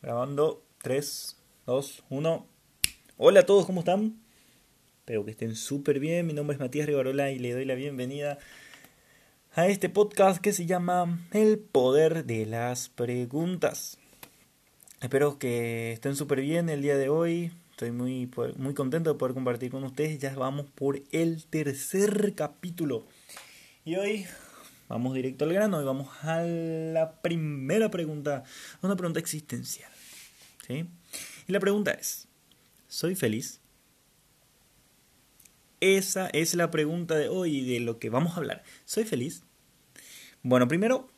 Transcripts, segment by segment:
Grabando 3, 2, 1. Hola a todos, ¿cómo están? Espero que estén súper bien. Mi nombre es Matías Rivarola y le doy la bienvenida a este podcast que se llama El Poder de las Preguntas. Espero que estén súper bien el día de hoy. Estoy muy, muy contento de poder compartir con ustedes. Ya vamos por el tercer capítulo. Y hoy Vamos directo al grano y vamos a la primera pregunta, una pregunta existencial. ¿sí? Y la pregunta es, ¿soy feliz? Esa es la pregunta de hoy de lo que vamos a hablar. ¿Soy feliz? Bueno, primero,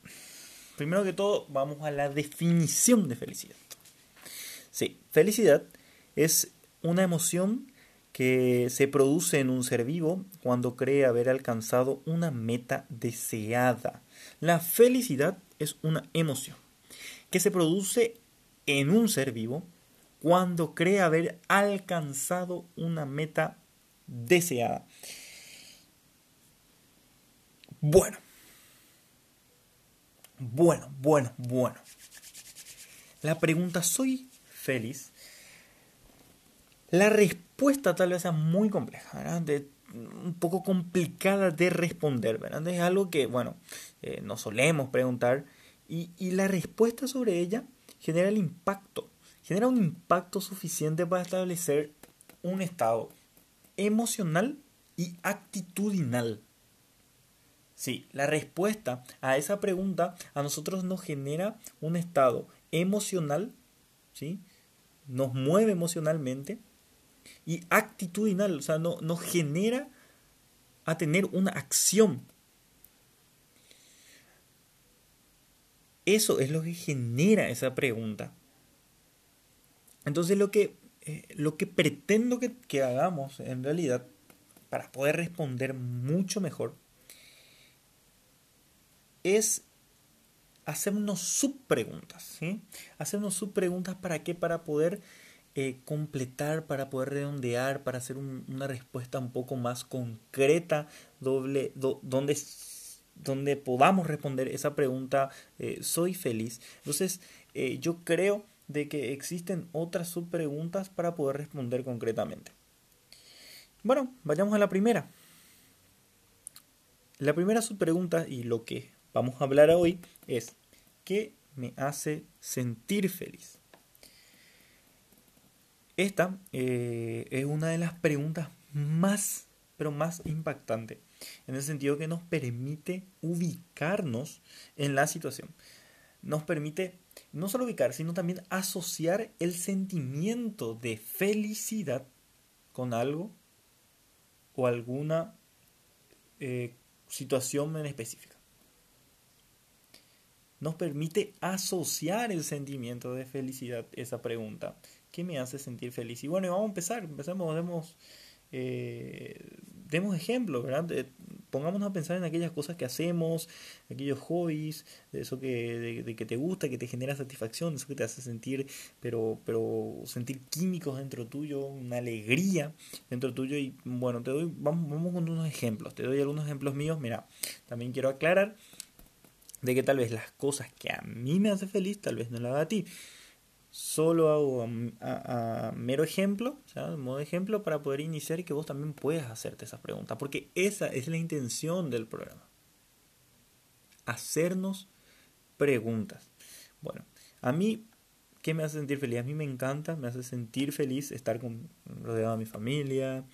primero que todo, vamos a la definición de felicidad. Sí, felicidad es una emoción que se produce en un ser vivo cuando cree haber alcanzado una meta deseada. La felicidad es una emoción que se produce en un ser vivo cuando cree haber alcanzado una meta deseada. Bueno, bueno, bueno, bueno. La pregunta, ¿soy feliz? La respuesta tal vez sea muy compleja, un poco complicada de responder, ¿verdad? Es algo que, bueno, eh, nos solemos preguntar y, y la respuesta sobre ella genera el impacto, genera un impacto suficiente para establecer un estado emocional y actitudinal. Sí, la respuesta a esa pregunta a nosotros nos genera un estado emocional, ¿sí? Nos mueve emocionalmente y actitudinal, o sea, no, nos genera a tener una acción. Eso es lo que genera esa pregunta. Entonces lo que, eh, lo que pretendo que, que, hagamos en realidad para poder responder mucho mejor es hacernos subpreguntas. ¿sí? Hacernos subpreguntas para qué? Para poder eh, completar, para poder redondear, para hacer una respuesta un poco más concreta, doble, donde, donde podamos responder esa pregunta, eh, ¿soy feliz? Entonces, eh, yo creo de que existen otras subpreguntas para poder responder concretamente. Bueno, vayamos a la primera. La primera subpregunta y lo que vamos a hablar hoy es, ¿qué me hace sentir feliz? Esta eh, es una de las preguntas más, pero más impactantes, en el sentido que nos permite ubicarnos en la situación. Nos permite no solo ubicar, sino también asociar el sentimiento de felicidad con algo o alguna eh, situación en específica. Nos permite asociar el sentimiento de felicidad, esa pregunta, ¿Qué me hace sentir feliz? Y bueno, vamos a empezar, empezamos, demos, eh, demos ejemplos, ¿verdad? pongámonos a pensar en aquellas cosas que hacemos, aquellos hobbies, de eso que, de, que te gusta, que te genera satisfacción, eso que te hace sentir, pero, pero sentir químicos dentro tuyo, una alegría dentro tuyo. Y bueno, te doy, vamos, vamos con unos ejemplos, te doy algunos ejemplos míos. Mira, también quiero aclarar de que tal vez las cosas que a mí me hacen feliz, tal vez no las haga a ti solo hago a, mero ejemplo, o modo ejemplo, para poder iniciar que vos también puedas hacerte esas preguntas, porque esa es la intención del programa. Hacernos preguntas. Bueno, a mí, ¿qué me hace sentir feliz? A mí me encanta, me hace sentir feliz estar con, rodeado de mi familia,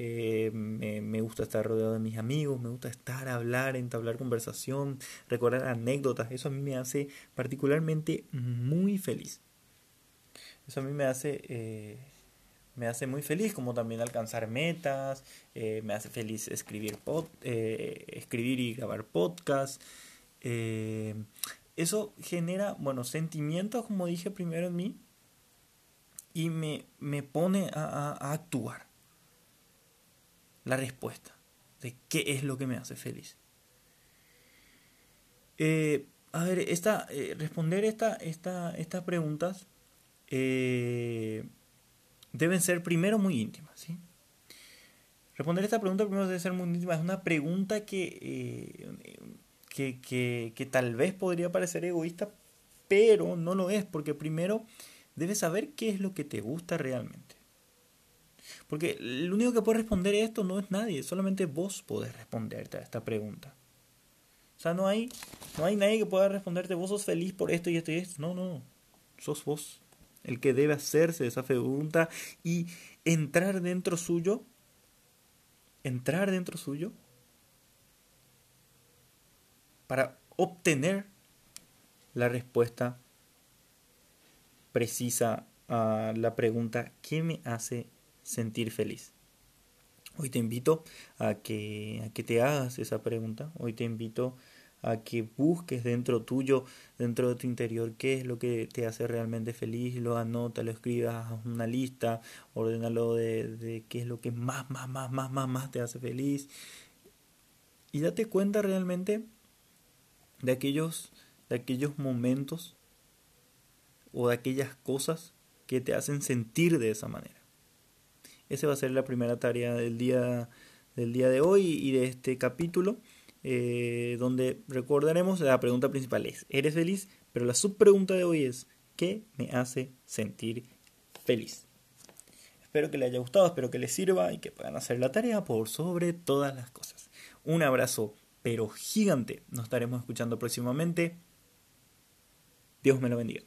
eh, me, me, gusta estar rodeado de mis amigos, me gusta estar, hablar, entablar conversación, recordar anécdotas. Eso a mí me hace particularmente muy feliz. Eso a mí me hace, eh, me hace muy feliz, como también alcanzar metas, eh, me hace feliz escribir, pod, escribir y grabar podcast. eso genera, bueno, sentimientos, como dije primero en mí, y me, me pone a, a actuar. La respuesta de qué es lo que me hace feliz. a ver, esta, responder esta, esta, estas preguntas eh, deben ser primero muy íntimas. ¿sí? Responder esta pregunta primero debe ser muy íntima. Es una pregunta que, eh, que, que, que, tal vez podría parecer egoísta, pero no lo es, porque primero debes saber qué es lo que te gusta realmente. Porque el único que puede responder esto no es nadie, solamente vos podés responderte a esta pregunta. O sea, no hay, no hay nadie que pueda responderte, vos sos feliz por esto y esto y esto. No, no, sos vos el que debe hacerse esa pregunta y entrar dentro suyo, entrar dentro suyo para obtener la respuesta precisa a la pregunta ¿qué me hace sentir feliz? Hoy te invito a que, a que te hagas esa pregunta, hoy te invito a que busques dentro tuyo, dentro de tu interior, qué es lo que te hace realmente feliz, lo anota, lo escribas, haz una lista, ordenalo de, de qué es lo que más, más, más, más, más, más te hace feliz. Y date cuenta realmente de aquellos, de aquellos momentos o de aquellas cosas que te hacen sentir de esa manera. Esa va a ser la primera tarea del día, del día de hoy y de este capítulo. Eh, donde recordaremos la pregunta principal es, ¿eres feliz? Pero la subpregunta de hoy es, ¿qué me hace sentir feliz? Espero que le haya gustado, espero que les sirva y que puedan hacer la tarea por sobre todas las cosas. Un abrazo, pero gigante. Nos estaremos escuchando próximamente. Dios me lo bendiga.